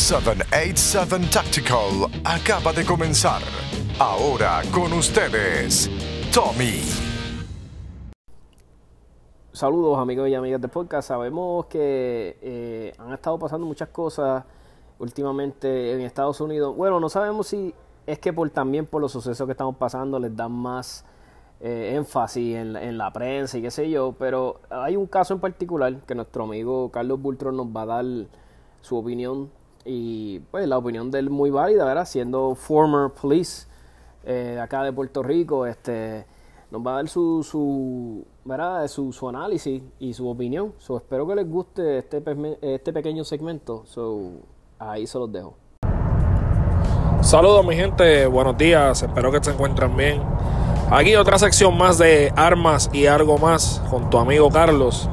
787 Tactical acaba de comenzar. Ahora con ustedes, Tommy. Saludos amigos y amigas de podcast. Sabemos que eh, han estado pasando muchas cosas últimamente en Estados Unidos. Bueno, no sabemos si es que por también por los sucesos que estamos pasando les dan más eh, énfasis en, en, la prensa y qué sé yo, pero hay un caso en particular que nuestro amigo Carlos Bultron nos va a dar su opinión y pues la opinión de él muy válida, ¿verdad? Siendo former police eh, acá de Puerto Rico, este nos va a dar su, su, ¿verdad? su, su análisis y su opinión. So, espero que les guste este, este pequeño segmento. So, ahí se los dejo. Saludos mi gente, buenos días, espero que se encuentren bien. Aquí otra sección más de armas y algo más con tu amigo Carlos.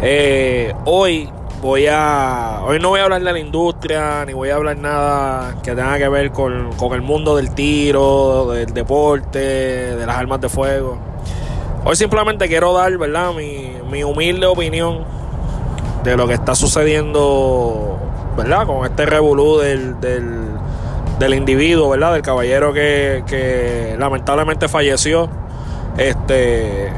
Eh, hoy voy a. Hoy no voy a hablar de la industria, ni voy a hablar nada que tenga que ver con, con el mundo del tiro, del deporte, de las armas de fuego. Hoy simplemente quiero dar, ¿verdad?, mi, mi humilde opinión de lo que está sucediendo, ¿verdad?, con este revolú del, del, del individuo, ¿verdad?, del caballero que, que lamentablemente falleció. Este.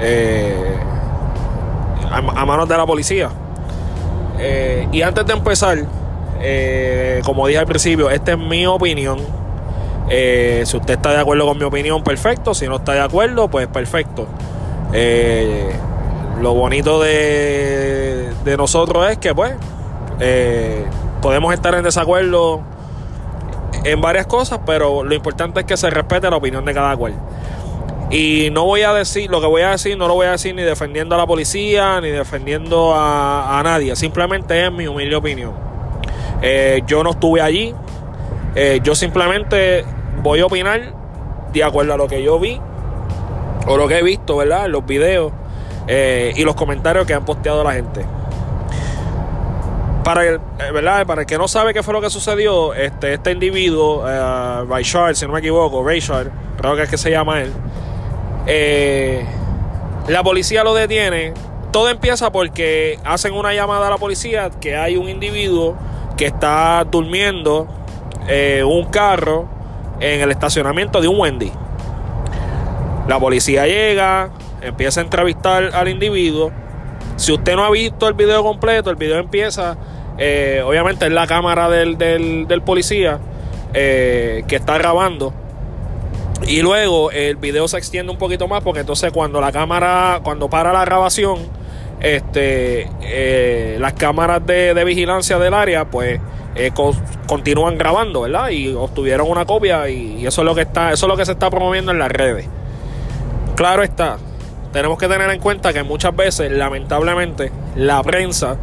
Eh, a, a manos de la policía. Eh, y antes de empezar, eh, como dije al principio, esta es mi opinión. Eh, si usted está de acuerdo con mi opinión, perfecto. Si no está de acuerdo, pues perfecto. Eh, lo bonito de, de, nosotros es que, pues, podemos estar en desacuerdo en varias cosas, pero lo importante es que se respete la opinión de cada cual. Y no voy a decir, lo que voy a decir, no lo voy a decir ni defendiendo a la policía, ni defendiendo a, a nadie. Simplemente es mi humilde opinión. Eh, yo no estuve allí. Eh, yo simplemente voy a opinar de acuerdo a lo que yo vi o lo que he visto, ¿verdad? En los videos eh, y los comentarios que han posteado la gente. Para el, ¿verdad? Para el que no sabe qué fue lo que sucedió, este, este individuo, uh, si no me equivoco, Rayshard, creo que es que se llama él, eh, la policía lo detiene. Todo empieza porque hacen una llamada a la policía que hay un individuo que está durmiendo eh, un carro en el estacionamiento de un Wendy. La policía llega, empieza a entrevistar al individuo. Si usted no ha visto el video completo, el video empieza, eh, obviamente es la cámara del, del, policía eh, que está grabando y luego el video se extiende un poquito más porque entonces cuando la cámara, cuando para la grabación, este, eh, las cámaras de, de, vigilancia del área, pues eh, co continúan grabando, ¿verdad? Y obtuvieron una copia y, y, eso es lo que está, eso es lo que se está promoviendo en las redes. Claro está, tenemos que tener en cuenta que muchas veces, lamentablemente, la prensa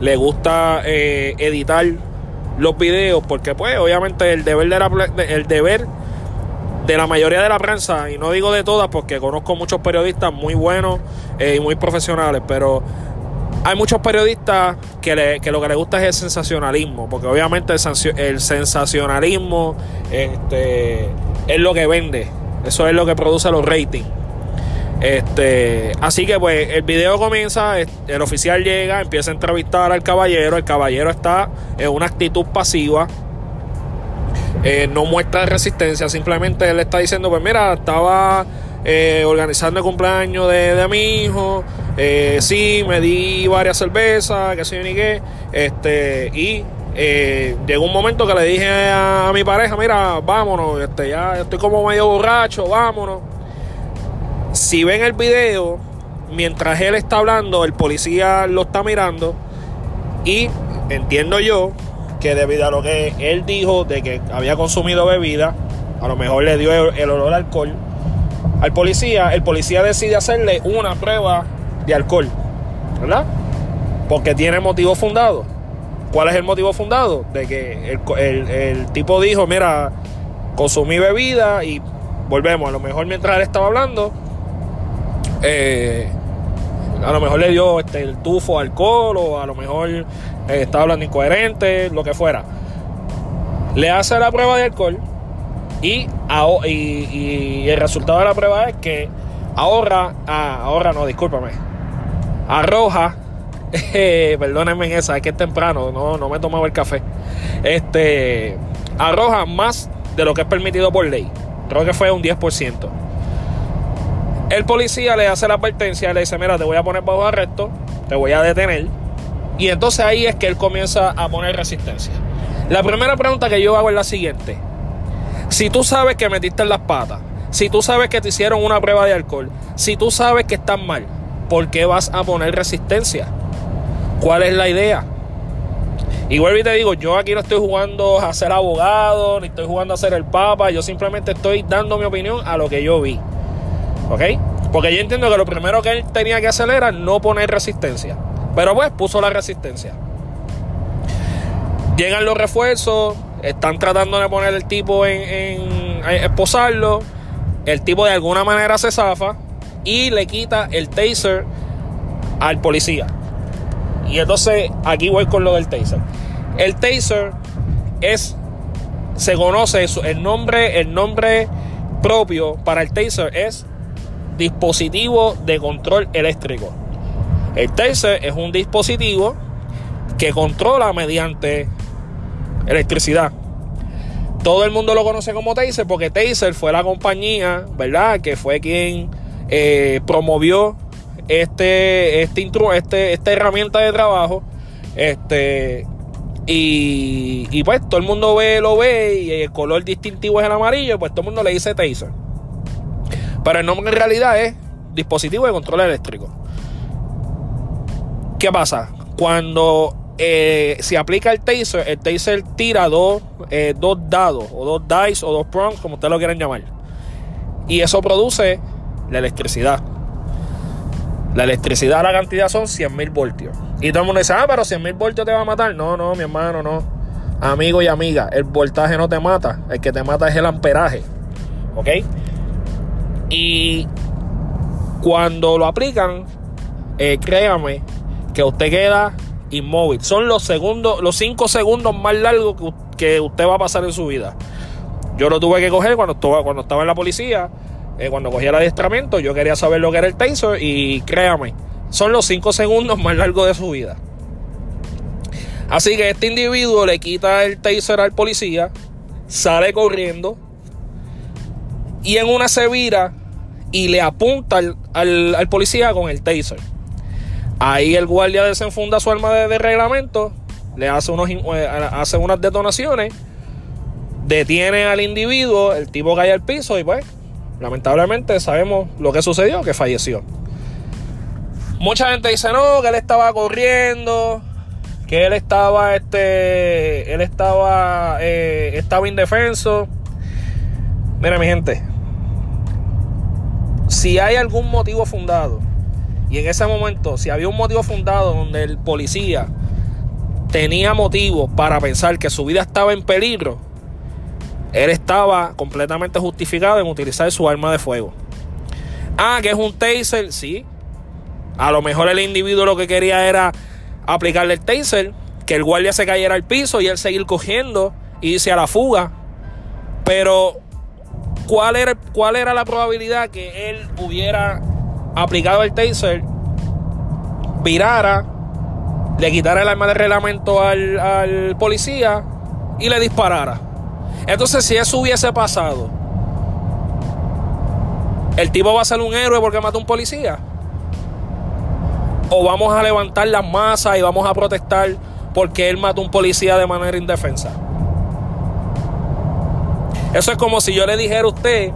le gusta eh, editar los videos porque, pues, obviamente el deber de la, el deber de la mayoría de la prensa, y no digo de todas porque conozco muchos periodistas muy buenos eh, y muy profesionales, pero hay muchos periodistas que, le, que, lo que les gusta es el sensacionalismo, porque obviamente el, el sensacionalismo este, es lo que vende, eso es lo que produce los ratings. Este, así que pues el video comienza, el oficial llega, empieza a entrevistar al caballero, el caballero está en una actitud pasiva, eh, no muestra resistencia, simplemente él está diciendo, pues mira, estaba eh, organizando el cumpleaños de, de mi hijo, eh, sí, me di varias cervezas, que sé yo ni qué, este, y eh, llegó un momento que le dije a, a, mi pareja, mira, vámonos, este, ya estoy como medio borracho, vámonos. Si ven el video, mientras él está hablando, el policía lo está mirando y entiendo yo que debido a lo que él dijo de que había consumido bebida, a lo mejor le dio el, olor al alcohol al policía, el policía decide hacerle una prueba de alcohol, ¿verdad? Porque tiene motivo fundado. ¿Cuál es el motivo fundado? De que el, el, el tipo dijo, mira, consumí bebida y volvemos, a lo mejor mientras él estaba hablando, eh, a lo mejor le dio este, el tufo alcohol o a lo mejor eh, estaba hablando incoherente, lo que fuera. Le hace la prueba de alcohol y, y, el resultado de la prueba es que ahorra, ah, ahorra no, discúlpame, arroja eh, perdónenme en esa, es que es temprano, no, no me he tomado el café. Este arroja más de lo que es permitido por ley. Creo que fue un 10%. El policía le hace la advertencia, le dice, mira, te voy a poner bajo arresto, te voy a detener. Y entonces ahí es que él comienza a poner resistencia. La primera pregunta que yo hago es la siguiente. Si tú sabes que metiste en las patas, si tú sabes que te hicieron una prueba de alcohol, si tú sabes que estás mal, ¿por qué vas a poner resistencia? ¿Cuál es la idea? Y vuelvo y te digo, yo aquí no estoy jugando a ser abogado, ni estoy jugando a ser el papa, yo simplemente estoy dando mi opinión a lo que yo vi. ¿Ok? Porque yo entiendo que lo primero que él tenía que hacer era no poner resistencia. Pero pues puso la resistencia. Llegan los refuerzos, están tratando de poner el tipo en, en, esposarlo. El tipo de alguna manera se zafa y le quita el taser al policía. Y entonces aquí voy con lo del taser. El taser es, se conoce el nombre, el nombre propio para el taser es dispositivo de control eléctrico. El taser es un dispositivo que controla mediante electricidad. Todo el mundo lo conoce como Taser porque Taser fue la compañía, ¿verdad? Que fue quien eh, promovió este, este, este, esta herramienta de trabajo. Este, y, y, pues todo el mundo ve, lo ve y el color distintivo es el amarillo, pues todo el mundo le dice Taser. Pero el nombre en realidad es dispositivo de control eléctrico. ¿Qué pasa? Cuando eh, se aplica el taser, el taser tira dos, eh, dos dados, o dos dice, o dos prongs, como ustedes lo quieran llamar. Y eso produce la electricidad. La electricidad, la cantidad son 100.000 voltios. Y todo el mundo dice, ah, pero 100.000 voltios te va a matar. No, no, mi hermano, no. Amigo y amiga, el voltaje no te mata. El que te mata es el amperaje. ¿Ok? Y cuando lo aplican, eh, créame que usted queda inmóvil. Son los segundos, los cinco segundos más largos que, usted va a pasar en su vida. Yo lo tuve que coger cuando estaba, cuando estaba en la policía, eh, cuando cogía el adiestramiento, yo quería saber lo que era el taser y créame, son los cinco segundos más largos de su vida. Así que este individuo le quita el taser al policía, sale corriendo y en una se vira y le apunta al, policía con el taser. Ahí el guardia desenfunda su arma de, reglamento, le hace, unos, eh, hace unas detonaciones, detiene al individuo, el tipo cae al piso y pues, lamentablemente sabemos lo que sucedió, que falleció. Mucha gente dice no, que él estaba corriendo, que él estaba, este, él estaba, eh, estaba indefenso. Mira mi gente, si hay algún motivo fundado, y en ese momento, si había un motivo fundado donde el policía tenía motivo para pensar que su vida estaba en peligro, él estaba completamente justificado en utilizar su arma de fuego. Ah, que es un taser, sí. A lo mejor el individuo lo que quería era aplicarle el taser, que el guardia se cayera al piso y él seguir cogiendo y irse a la fuga. Pero ¿Cuál era, ¿Cuál era la probabilidad que él hubiera aplicado el taser, virara, le quitara el arma de reglamento al, al policía y le disparara? Entonces, si eso hubiese pasado, ¿el tipo va a ser un héroe porque mató a un policía? ¿O vamos a levantar las masas y vamos a protestar porque él mató a un policía de manera indefensa? Eso es como si yo le dijera a usted,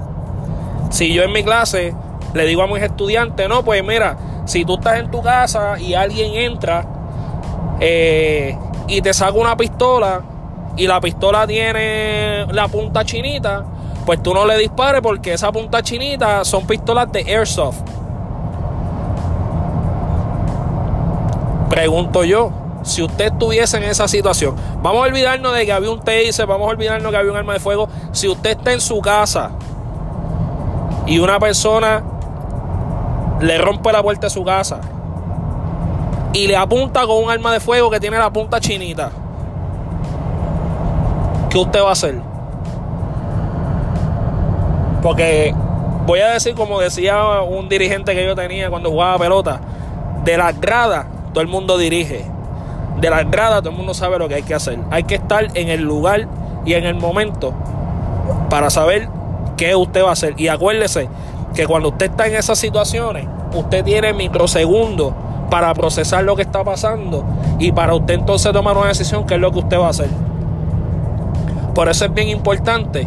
si yo en mi clase le digo a mis estudiantes, no, pues mira, si tú estás en tu casa y alguien entra eh, y te saca una pistola y la pistola tiene la punta chinita, pues tú no le dispares porque esa punta chinita son pistolas de airsoft. Pregunto yo, si usted estuviese en esa situación, vamos a olvidarnos de que había un taser, vamos a olvidarnos que había un arma de fuego. Si usted está en su casa y una persona le rompe la puerta de su casa y le apunta con un arma de fuego que tiene la punta chinita, ¿qué usted va a hacer? Porque voy a decir como decía un dirigente que yo tenía cuando jugaba pelota, de las gradas todo el mundo dirige. De la entrada todo el mundo sabe lo que hay que hacer. Hay que estar en el lugar y en el momento para saber qué usted va a hacer. Y acuérdese que cuando usted está en esas situaciones, usted tiene microsegundos para procesar lo que está pasando y para usted entonces tomar una decisión qué es lo que usted va a hacer. Por eso es bien importante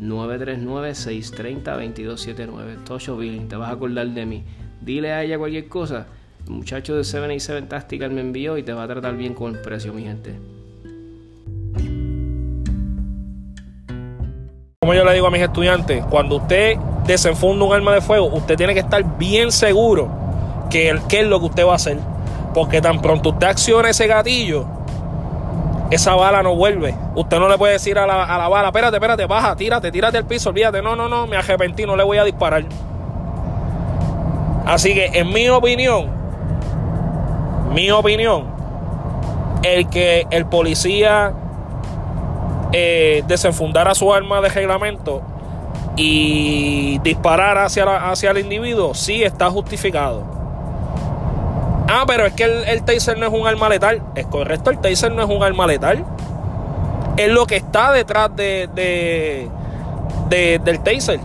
939-630-2279. Tocho Billing, te vas a acordar de mí. Dile a ella cualquier cosa muchacho de 77 Tactical me envió y te va a tratar bien con el precio, mi gente. Como yo le digo a mis estudiantes, cuando usted desenfunda un arma de fuego, usted tiene que estar bien seguro que qué es lo que usted va a hacer. Porque tan pronto usted acciona ese gatillo, esa bala no vuelve. Usted no le puede decir a la, a la bala, espérate, espérate, baja, tírate, tírate al piso, olvídate. No, no, no, me arrepentí, no le voy a disparar. Así que, en mi opinión, mi opinión, el que el policía eh, desenfundara su arma de reglamento y disparara hacia, hacia el individuo, sí está justificado. Ah, pero es que el, taser no es un arma letal. Es correcto, el taser no es un arma letal. Es lo que está detrás de, de, del taser.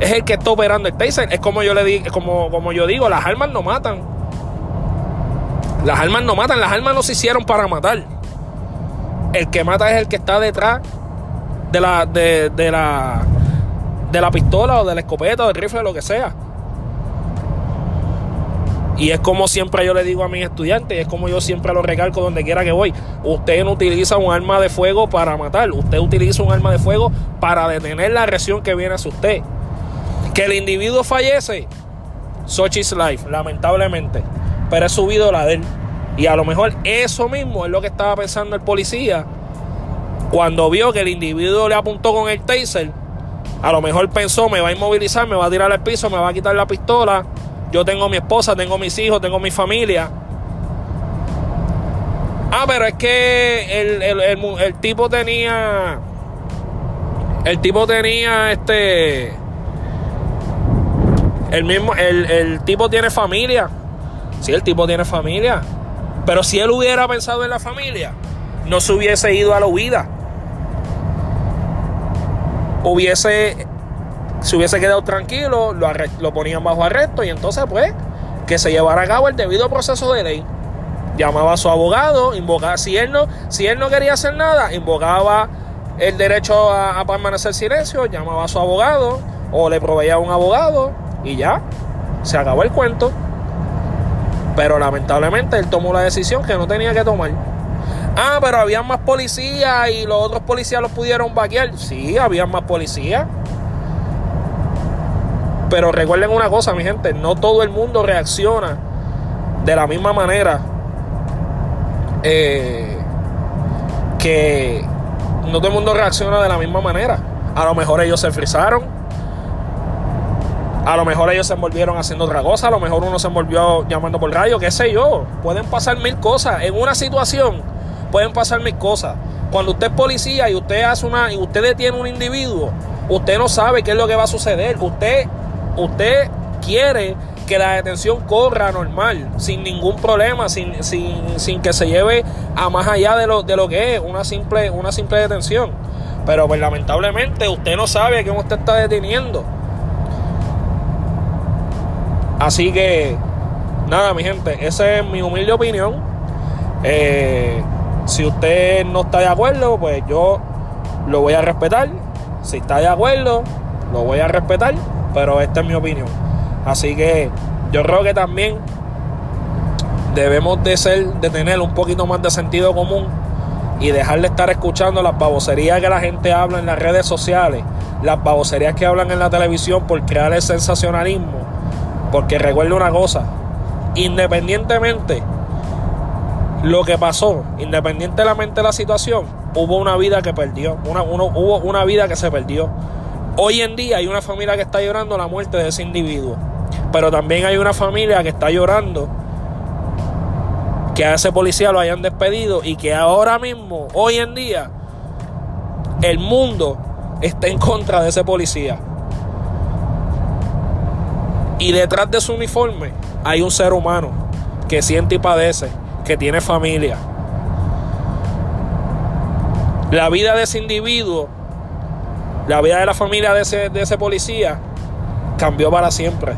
Es el que está operando el taser. Es como yo le digo, como, como yo digo, las armas no matan. Las armas no matan, las armas no se hicieron para matar. El que mata es el que está detrás de la, de, la, de la pistola o de la escopeta o del rifle, lo que sea. Y es como siempre yo le digo a mis estudiantes, es como yo siempre lo recalco donde quiera que voy. Usted no utiliza un arma de fuego para matar, usted utiliza un arma de fuego para detener la agresión que viene hacia usted. Que el individuo fallece, such is life, lamentablemente pero es subido la de él. Y a lo mejor eso mismo es lo que estaba pensando el policía cuando vio que el individuo le apuntó con el taser. A lo mejor pensó, me va a inmovilizar, me va a tirar al piso, me va a quitar la pistola. Yo tengo mi esposa, tengo mis hijos, tengo mi familia. Ah, pero es que el, tipo tenía. El tipo tenía este. El mismo. el tipo tiene familia. Si el tipo tiene familia. Pero si él hubiera pensado en la familia, no se hubiese ido a la huida. Hubiese, se hubiese quedado tranquilo, lo, lo ponían bajo arresto y entonces pues que se llevara a cabo el debido proceso de ley. Llamaba a su abogado, invocaba, si él no, si él no quería hacer nada, invocaba el derecho a, a permanecer silencio, llamaba a su abogado o le proveía un abogado y ya, se acabó el cuento. Pero lamentablemente él tomó la decisión que no tenía que tomar. Ah, pero había más policías y los otros policías los pudieron vaquear. Sí, había más policías. Pero recuerden una cosa, mi gente, no todo el mundo reacciona de la misma manera. Eh, que no todo el mundo reacciona de la misma manera. A lo mejor ellos se frizaron. A lo mejor ellos se envolvieron haciendo otra cosa, a lo mejor uno se envolvió llamando por radio, qué sé yo. Pueden pasar mil cosas. En una situación pueden pasar mil cosas. Cuando usted es policía y usted hace una y usted detiene un individuo, usted no sabe qué es lo que va a suceder. Usted usted quiere que la detención corra normal, sin ningún problema, sin, sin, que se lleve a más allá de lo, de lo que es una simple, una simple detención. Pero pues lamentablemente usted no sabe a quién usted está deteniendo. Así que, nada, mi gente, esa es mi humilde opinión. Eh, si usted no está de acuerdo, pues yo lo voy a respetar. Si está de acuerdo, lo voy a respetar. Pero esta es mi opinión. Así que yo creo que también debemos de ser, de tener un poquito más de sentido común y dejar de estar escuchando las baboserías que la gente habla en las redes sociales, las baboserías que hablan en la televisión por crear el sensacionalismo. Porque recuerde una cosa, independientemente lo que pasó, independientemente de la situación, hubo una vida que perdió, una, hubo una vida que se perdió. Hoy en día hay una familia que está llorando la muerte de ese individuo. Pero también hay una familia que está llorando que a ese policía lo hayan despedido y que ahora mismo, hoy en día, el mundo está en contra de ese policía. Y detrás de su uniforme hay un ser humano que siente y padece, que tiene familia. La vida de ese individuo, la vida de la familia de ese, de ese policía, cambió para siempre.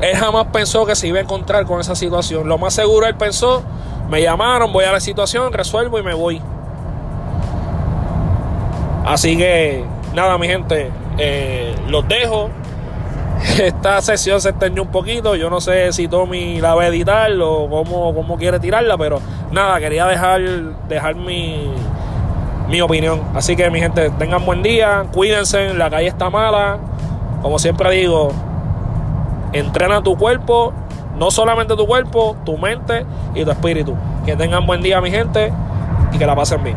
Él jamás pensó que se iba a encontrar con esa situación. Lo más seguro él pensó, me llamaron, voy a la situación, resuelvo y me voy. Así que, nada, mi gente, eh, los dejo. Esta sesión se extendió un poquito. Yo no sé si Tommy la va a editar o cómo, cómo quiere tirarla, pero nada, quería dejar, dejar mi, mi opinión. Así que, mi gente, tengan buen día, cuídense, la calle está mala. Como siempre digo, Entrena tu cuerpo, no solamente tu cuerpo, tu mente y tu espíritu. Que tengan buen día, mi gente, y que la pasen bien.